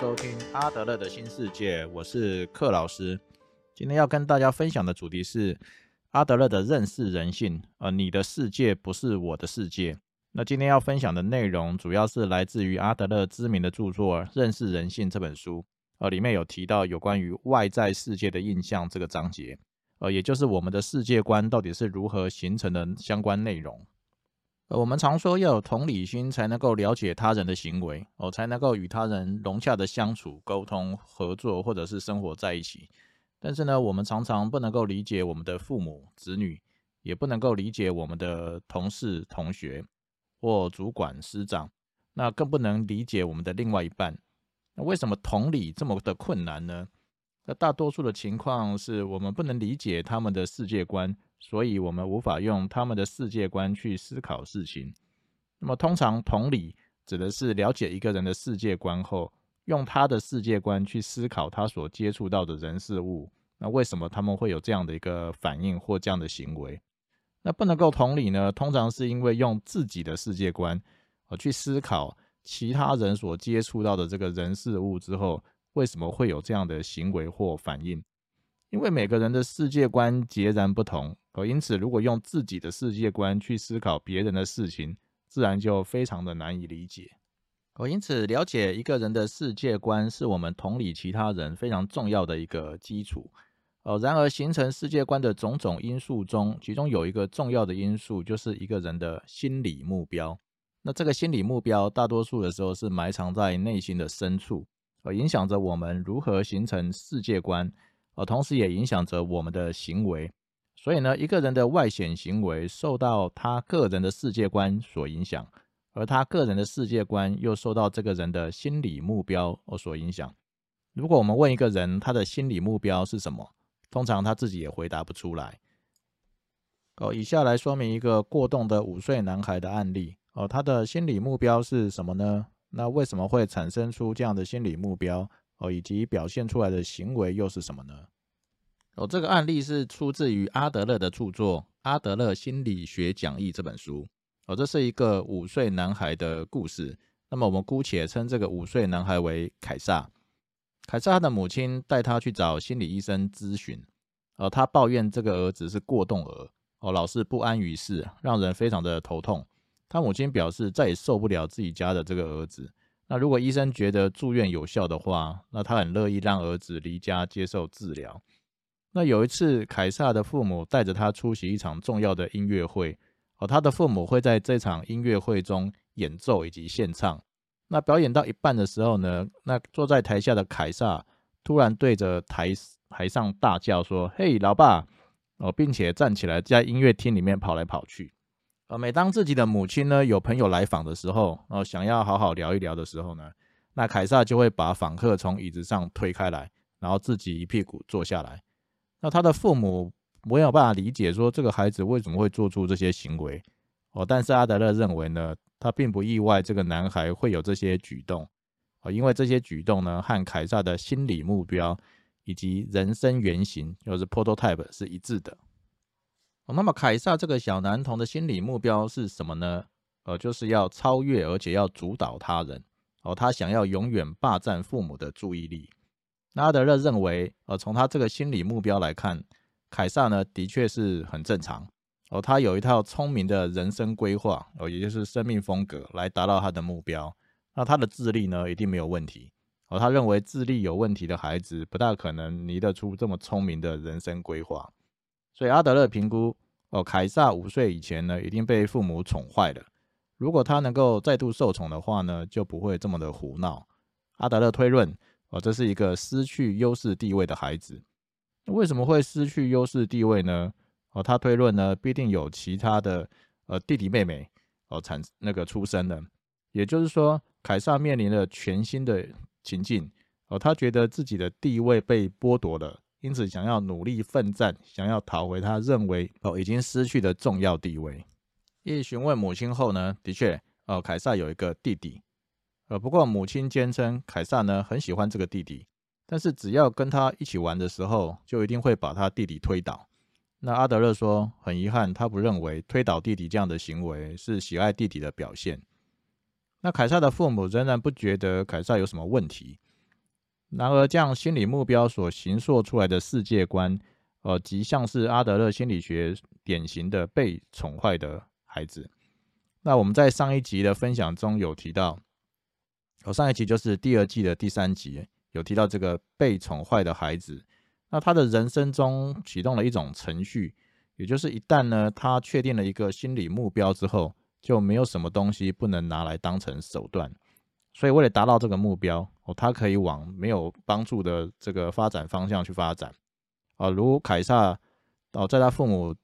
收听阿德勒的新世界，我是克老师。今天要跟大家分享的主题是阿德勒的认识人性。呃，你的世界不是我的世界。那今天要分享的内容主要是来自于阿德勒知名的著作《认识人性》这本书。呃，里面有提到有关于外在世界的印象这个章节。呃，也就是我们的世界观到底是如何形成的相关内容。呃，我们常说要有同理心，才能够了解他人的行为，哦，才能够与他人融洽的相处、沟通、合作，或者是生活在一起。但是呢，我们常常不能够理解我们的父母、子女，也不能够理解我们的同事、同学或主管、师长，那更不能理解我们的另外一半。那为什么同理这么的困难呢？那大多数的情况是我们不能理解他们的世界观。所以，我们无法用他们的世界观去思考事情。那么，通常同理指的是了解一个人的世界观后，用他的世界观去思考他所接触到的人事物。那为什么他们会有这样的一个反应或这样的行为？那不能够同理呢？通常是因为用自己的世界观呃去思考其他人所接触到的这个人事物之后，为什么会有这样的行为或反应？因为每个人的世界观截然不同。哦，因此，如果用自己的世界观去思考别人的事情，自然就非常的难以理解。哦，因此，了解一个人的世界观是我们同理其他人非常重要的一个基础。哦，然而，形成世界观的种种因素中，其中有一个重要的因素，就是一个人的心理目标。那这个心理目标，大多数的时候是埋藏在内心的深处，而影响着我们如何形成世界观，而同时也影响着我们的行为。所以呢，一个人的外显行为受到他个人的世界观所影响，而他个人的世界观又受到这个人的心理目标而所影响。如果我们问一个人他的心理目标是什么，通常他自己也回答不出来。哦，以下来说明一个过动的五岁男孩的案例。哦，他的心理目标是什么呢？那为什么会产生出这样的心理目标？哦，以及表现出来的行为又是什么呢？哦，这个案例是出自于阿德勒的著作《阿德勒心理学讲义》这本书。哦，这是一个五岁男孩的故事。那么，我们姑且称这个五岁男孩为凯撒。凯撒的母亲带他去找心理医生咨询。哦，他抱怨这个儿子是过动儿，哦，老是不安于世，让人非常的头痛。他母亲表示再也受不了自己家的这个儿子。那如果医生觉得住院有效的话，那他很乐意让儿子离家接受治疗。那有一次，凯撒的父母带着他出席一场重要的音乐会，哦，他的父母会在这场音乐会中演奏以及献唱。那表演到一半的时候呢，那坐在台下的凯撒突然对着台台上大叫说：“嘿，老爸！”哦，并且站起来在音乐厅里面跑来跑去。呃，每当自己的母亲呢有朋友来访的时候，哦，想要好好聊一聊的时候呢，那凯撒就会把访客从椅子上推开来，然后自己一屁股坐下来。那他的父母没有办法理解说这个孩子为什么会做出这些行为哦，但是阿德勒认为呢，他并不意外这个男孩会有这些举动哦，因为这些举动呢和凯撒的心理目标以及人生原型，就是 prototype 是一致的。那么凯撒这个小男童的心理目标是什么呢？呃，就是要超越而且要主导他人哦，他想要永远霸占父母的注意力。那阿德勒认为，呃，从他这个心理目标来看，凯撒呢的确是很正常哦，他有一套聪明的人生规划哦，也就是生命风格来达到他的目标。那他的智力呢一定没有问题哦，他认为智力有问题的孩子不大可能拟得出这么聪明的人生规划。所以阿德勒评估，哦，凯撒五岁以前呢已经被父母宠坏了，如果他能够再度受宠的话呢，就不会这么的胡闹。阿德勒推论。哦，这是一个失去优势地位的孩子，为什么会失去优势地位呢？哦，他推论呢，必定有其他的呃弟弟妹妹哦产那个出生的，也就是说，凯撒面临了全新的情境哦，他觉得自己的地位被剥夺了，因此想要努力奋战，想要讨回他认为哦已经失去的重要地位。一询问母亲后呢，的确哦，凯撒有一个弟弟。呃，不过母亲坚称凯撒呢很喜欢这个弟弟，但是只要跟他一起玩的时候，就一定会把他弟弟推倒。那阿德勒说，很遗憾，他不认为推倒弟弟这样的行为是喜爱弟弟的表现。那凯撒的父母仍然不觉得凯撒有什么问题，然而，这样心理目标所形塑出来的世界观，呃，极像是阿德勒心理学典型的被宠坏的孩子。那我们在上一集的分享中有提到，哦，上一集就是第二季的第三集，有提到这个被宠坏的孩子。那他的人生中启动了一种程序，也就是一旦呢，他确定了一个心理目标之后，就没有什么东西不能拿来当成手段。所以，为了达到这个目标，哦，他可以往没有帮助的这个发展方向去发展，啊，如凯撒，哦，在他父母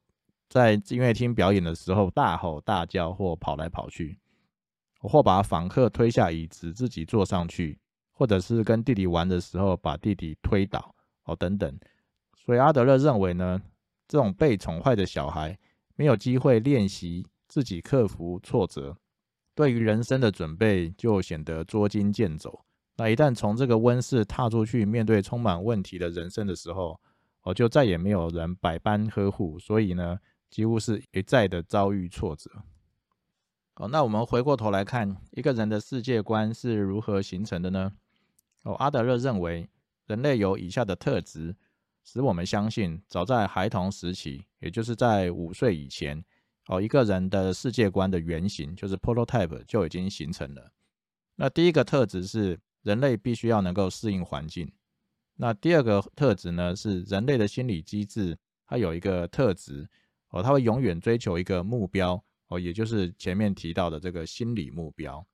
在音乐厅表演的时候大吼大叫或跑来跑去，或把访客推下椅子自己坐上去，或者是跟弟弟玩的时候把弟弟推倒，哦，等等。所以阿德勒认为呢，这种被宠坏的小孩没有机会练习自己克服挫折。对于人生的准备就显得捉襟见肘。那一旦从这个温室踏出去，面对充满问题的人生的时候，哦，就再也没有人百般呵护，所以呢，几乎是一再的遭遇挫折。哦，那我们回过头来看，一个人的世界观是如何形成的呢？哦，阿德勒认为，人类有以下的特质，使我们相信，早在孩童时期，也就是在五岁以前。哦，一个人的世界观的原型就是 prototype 就已经形成了。那第一个特质是人类必须要能够适应环境。那第二个特质呢是人类的心理机制，它有一个特质哦，它会永远追求一个目标哦，也就是前面提到的这个心理目标。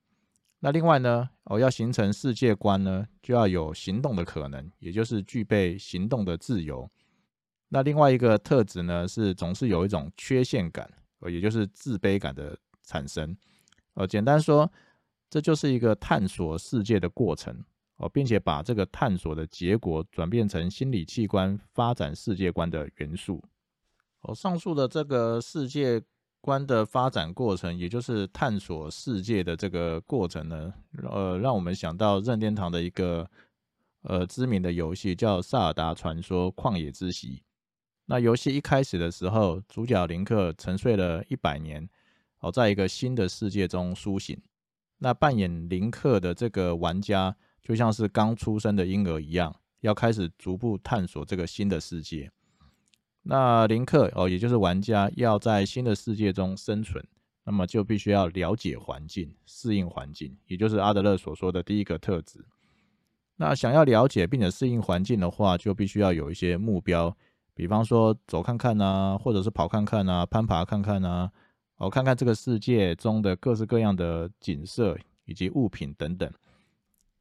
那另外呢，哦，要形成世界观呢，就要有行动的可能，也就是具备行动的自由。那另外一个特质呢是总是有一种缺陷感。呃，也就是自卑感的产生，呃，简单说，这就是一个探索世界的过程，哦，并且把这个探索的结果转变成心理器官发展世界观的元素。哦，上述的这个世界观的发展过程，也就是探索世界的这个过程呢，呃，让我们想到任天堂的一个呃知名的游戏叫《萨尔达传说：旷野之息》。那游戏一开始的时候，主角林克沉睡了一百年，哦，在一个新的世界中苏醒。那扮演林克的这个玩家，就像是刚出生的婴儿一样，要开始逐步探索这个新的世界。那林克哦，也就是玩家，要在新的世界中生存，那么就必须要了解环境、适应环境，也就是阿德勒所说的第一个特质。那想要了解并且适应环境的话，就必须要有一些目标。比方说走看看呐，或者是跑看看呐，攀爬看看呐，哦，看看这个世界中的各式各样的景色以及物品等等。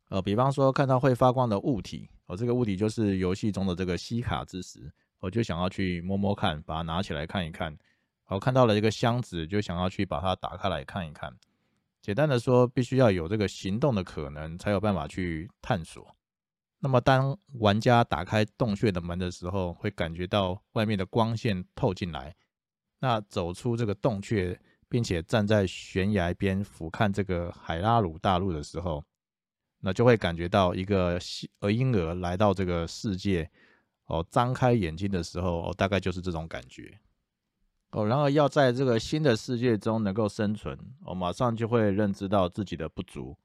呃，比方说看到会发光的物体，哦，这个物体就是游戏中的这个西卡之石，我就想要去摸摸看，把它拿起来看一看。好，看到了一个箱子，就想要去把它打开来看一看。简单的说，必须要有这个行动的可能，才有办法去探索。那么，当玩家打开洞穴的门的时候，会感觉到外面的光线透进来。那走出这个洞穴，并且站在悬崖边俯瞰这个海拉鲁大陆的时候，那就会感觉到一个呃婴儿来到这个世界。哦，张开眼睛的时候，哦，大概就是这种感觉。哦，然而要在这个新的世界中能够生存，哦，马上就会认知到自己的不足。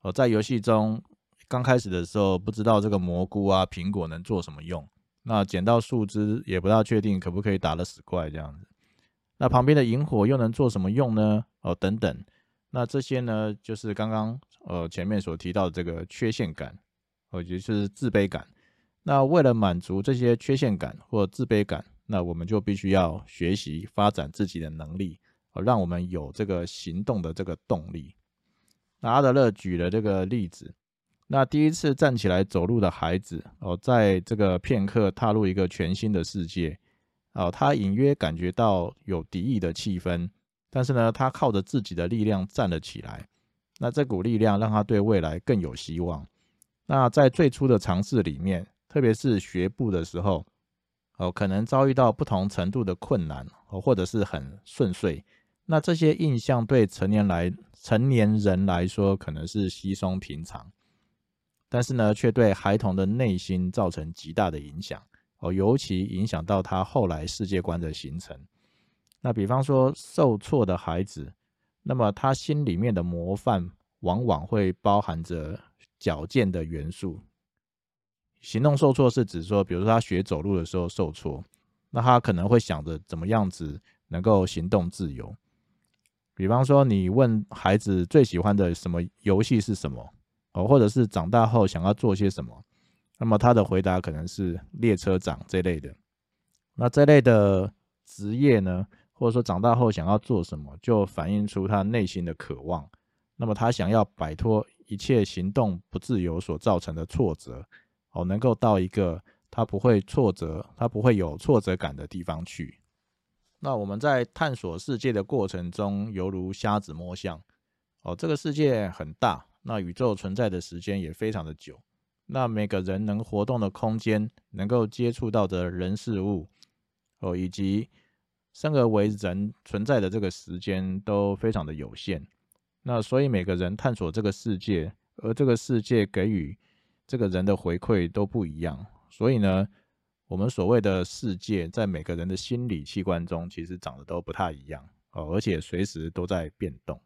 哦，在游戏中。刚开始的时候不知道这个蘑菇啊、苹果能做什么用，那捡到树枝也不大确定可不可以打得死怪这样子。那旁边的萤火又能做什么用呢？哦，等等。那这些呢，就是刚刚呃前面所提到的这个缺陷感，哦，也就是自卑感。那为了满足这些缺陷感或自卑感，那我们就必须要学习发展自己的能力，让我们有这个行动的这个动力。那阿德勒举了这个例子。那第一次站起来走路的孩子哦，在这个片刻踏入一个全新的世界哦，他隐约感觉到有敌意的气氛，但是呢，他靠着自己的力量站了起来。那这股力量让他对未来更有希望。那在最初的尝试里面，特别是学步的时候哦，可能遭遇到不同程度的困难哦，或者是很顺遂。那这些印象对成年来成年人来说，可能是稀松平常。但是呢，却对孩童的内心造成极大的影响哦，尤其影响到他后来世界观的形成。那比方说，受挫的孩子，那么他心里面的模范往往会包含着矫健的元素行动受挫是指说，比如说他学走路的时候受挫，那他可能会想着怎么样子能够行动自由。比方说，你问孩子最喜欢的什么游戏是什么，哦，或者是长大后想要做些什么，那么他的回答可能是列车长这类的。那这类的职业呢，或者说长大后想要做什么，就反映出他内心的渴望。那么他想要摆脱一切行动不自由所造成的挫折，哦，能够到一个他不会挫折、他不会有挫折感的地方去。那我们在探索世界的过程中，犹如瞎子摸象。哦，这个世界很大，那宇宙存在的时间也非常的久。那每个人能活动的空间，能够接触到的人事物，哦，以及生而为人存在的这个时间都非常的有限。那所以每个人探索这个世界，而这个世界给予这个人的回馈都不一样。所以呢？我们所谓的世界，在每个人的心理器官中，其实长得都不太一样哦，而且随时都在变动。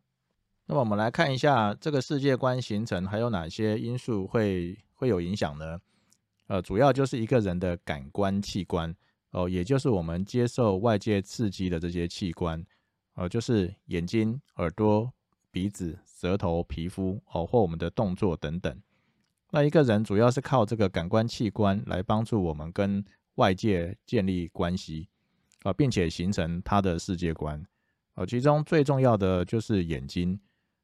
那么，我们来看一下这个世界观形成还有哪些因素会会有影响呢？呃，主要就是一个人的感官器官哦，也就是我们接受外界刺激的这些器官，呃，就是眼睛、耳朵、鼻子、舌头、皮肤哦，或我们的动作等等。那一个人主要是靠这个感官器官来帮助我们跟外界建立关系啊，并且形成他的世界观啊。其中最重要的就是眼睛。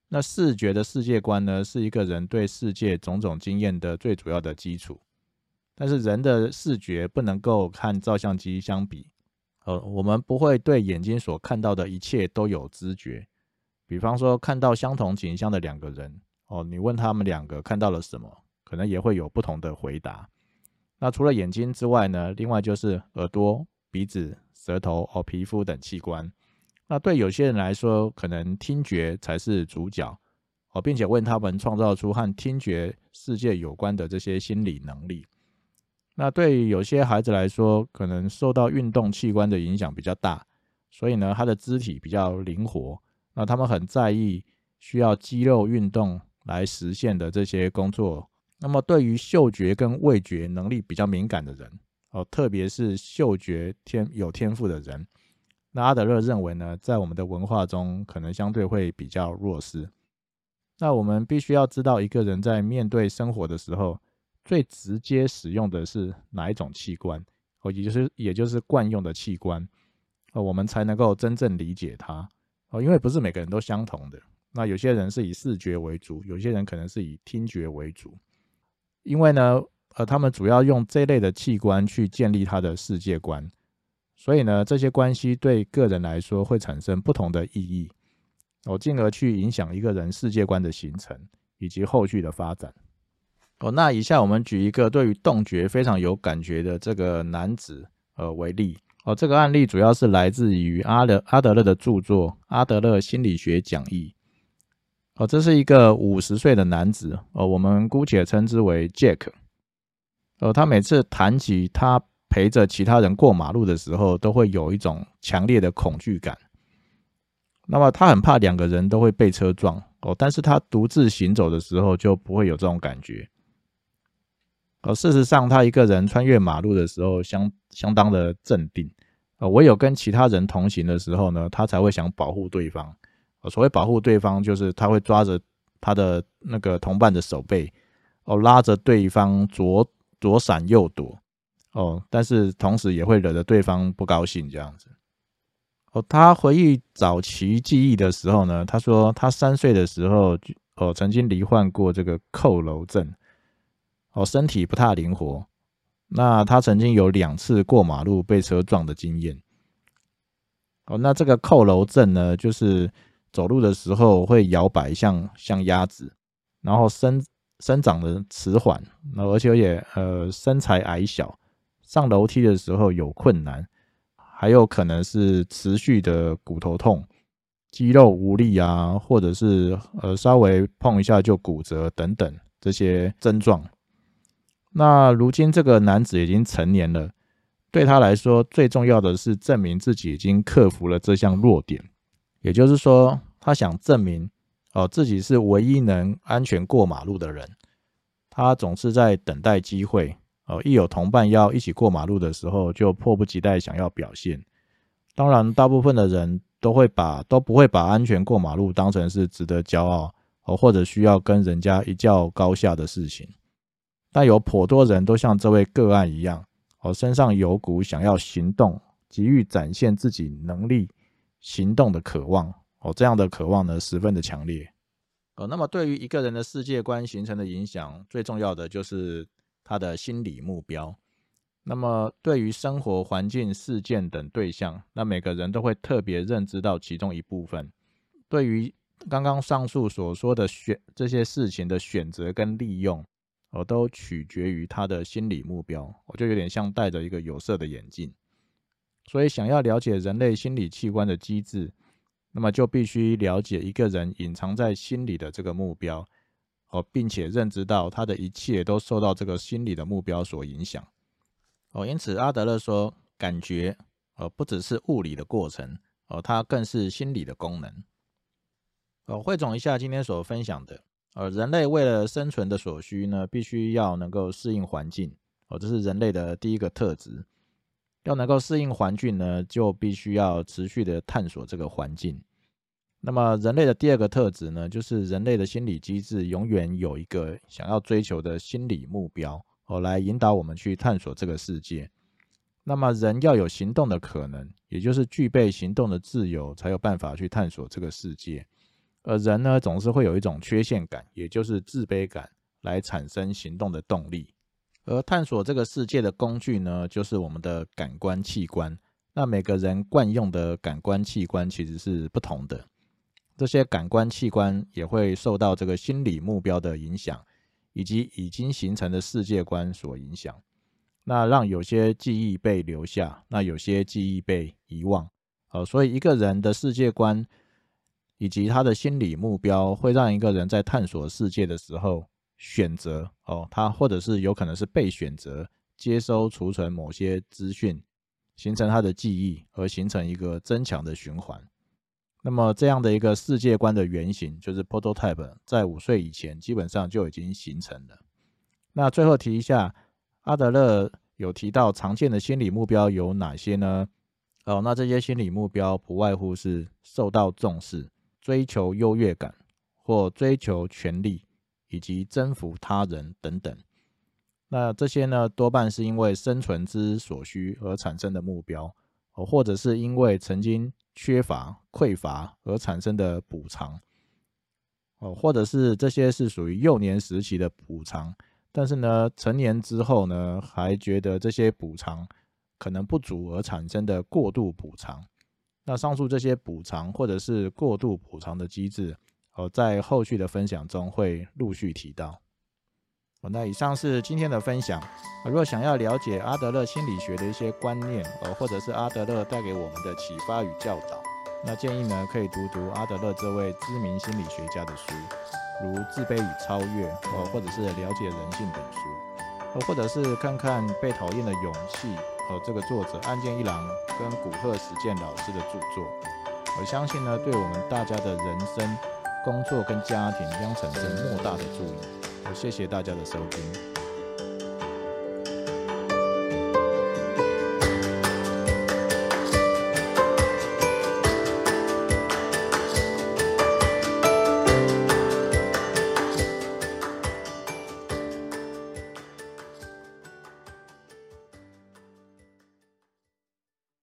那视觉的世界观呢，是一个人对世界种种经验的最主要的基础。但是人的视觉不能够看照相机相比，呃，我们不会对眼睛所看到的一切都有知觉。比方说，看到相同景象的两个人哦，你问他们两个看到了什么？可能也会有不同的回答。那除了眼睛之外呢？另外就是耳朵、鼻子、舌头哦、皮肤等器官。那对有些人来说，可能听觉才是主角哦，并且为他们创造出和听觉世界有关的这些心理能力。那对于有些孩子来说，可能受到运动器官的影响比较大，所以呢，他的肢体比较灵活。那他们很在意需要肌肉运动来实现的这些工作。那么，对于嗅觉跟味觉能力比较敏感的人，哦，特别是嗅觉天有天赋的人，那阿德勒认为呢，在我们的文化中，可能相对会比较弱势。那我们必须要知道，一个人在面对生活的时候，最直接使用的是哪一种器官，哦，也就是也就是惯用的器官，哦，我们才能够真正理解他，哦，因为不是每个人都相同的。那有些人是以视觉为主，有些人可能是以听觉为主。因为呢，呃，他们主要用这类的器官去建立他的世界观，所以呢，这些关系对个人来说会产生不同的意义，哦，进而去影响一个人世界观的形成以及后续的发展。哦，那以下我们举一个对于洞觉非常有感觉的这个男子，呃，为例。哦，这个案例主要是来自于阿德阿德勒的著作《阿德勒心理学讲义》。哦，这是一个五十岁的男子，哦，我们姑且称之为 Jack。呃，他每次谈起他陪着其他人过马路的时候，都会有一种强烈的恐惧感。那么他很怕两个人都会被车撞，哦，但是他独自行走的时候就不会有这种感觉。哦，事实上，他一个人穿越马路的时候相相当的镇定。呃，唯有跟其他人同行的时候呢，他才会想保护对方。所谓保护对方，就是他会抓着他的那个同伴的手背，哦，拉着对方左左闪右躲，哦，但是同时也会惹得对方不高兴这样子。哦，他回忆早期记忆的时候呢，他说他三岁的时候，哦，曾经罹患过这个扣楼症，哦，身体不太灵活。那他曾经有两次过马路被车撞的经验。哦，那这个扣楼症呢，就是。走路的时候会摇摆，像像鸭子，然后生生长的迟缓，那而且也呃身材矮小，上楼梯的时候有困难，还有可能是持续的骨头痛、肌肉无力啊，或者是呃稍微碰一下就骨折等等这些症状。那如今这个男子已经成年了，对他来说最重要的是证明自己已经克服了这项弱点，也就是说。他想证明，哦，自己是唯一能安全过马路的人。他总是在等待机会，哦，一有同伴要一起过马路的时候，就迫不及待想要表现。当然，大部分的人都会把都不会把安全过马路当成是值得骄傲哦，或者需要跟人家一较高下的事情。但有颇多人都像这位个案一样，哦，身上有股想要行动、急于展现自己能力、行动的渴望。哦，这样的渴望呢，十分的强烈。哦，那么对于一个人的世界观形成的影响，最重要的就是他的心理目标。那么对于生活环境、事件等对象，那每个人都会特别认知到其中一部分。对于刚刚上述所说的选这些事情的选择跟利用，哦，都取决于他的心理目标。我就有点像戴着一个有色的眼镜。所以，想要了解人类心理器官的机制。那么就必须了解一个人隐藏在心里的这个目标，哦，并且认知到他的一切都受到这个心理的目标所影响，哦，因此阿德勒说，感觉，哦，不只是物理的过程，哦，它更是心理的功能。哦，汇总一下今天所分享的，呃，人类为了生存的所需呢，必须要能够适应环境，哦，这是人类的第一个特质。要能够适应环境呢，就必须要持续的探索这个环境。那么，人类的第二个特质呢，就是人类的心理机制永远有一个想要追求的心理目标，哦，来引导我们去探索这个世界。那么，人要有行动的可能，也就是具备行动的自由，才有办法去探索这个世界。而人呢，总是会有一种缺陷感，也就是自卑感，来产生行动的动力。而探索这个世界的工具呢，就是我们的感官器官。那每个人惯用的感官器官其实是不同的，这些感官器官也会受到这个心理目标的影响，以及已经形成的世界观所影响。那让有些记忆被留下，那有些记忆被遗忘。呃，所以一个人的世界观以及他的心理目标，会让一个人在探索世界的时候。选择哦，他或者是有可能是被选择接收、储存某些资讯，形成他的记忆，而形成一个增强的循环。那么这样的一个世界观的原型，就是 prototype，在五岁以前基本上就已经形成了。那最后提一下，阿德勒有提到常见的心理目标有哪些呢？哦，那这些心理目标不外乎是受到重视、追求优越感或追求权利。以及征服他人等等，那这些呢，多半是因为生存之所需而产生的目标，哦，或者是因为曾经缺乏、匮乏而产生的补偿，哦，或者是这些是属于幼年时期的补偿，但是呢，成年之后呢，还觉得这些补偿可能不足而产生的过度补偿。那上述这些补偿或者是过度补偿的机制。哦，在后续的分享中会陆续提到。那以上是今天的分享。如果想要了解阿德勒心理学的一些观念，哦，或者是阿德勒带给我们的启发与教导，那建议呢可以读读阿德勒这位知名心理学家的书，如《自卑与超越》哦，或者是《了解人性》等书，哦，或者是看看《被讨厌的勇气》和这个作者岸见一郎跟古贺实践老师的著作。我相信呢，对我们大家的人生。工作跟家庭将产生莫大的助益。谢谢大家的收听。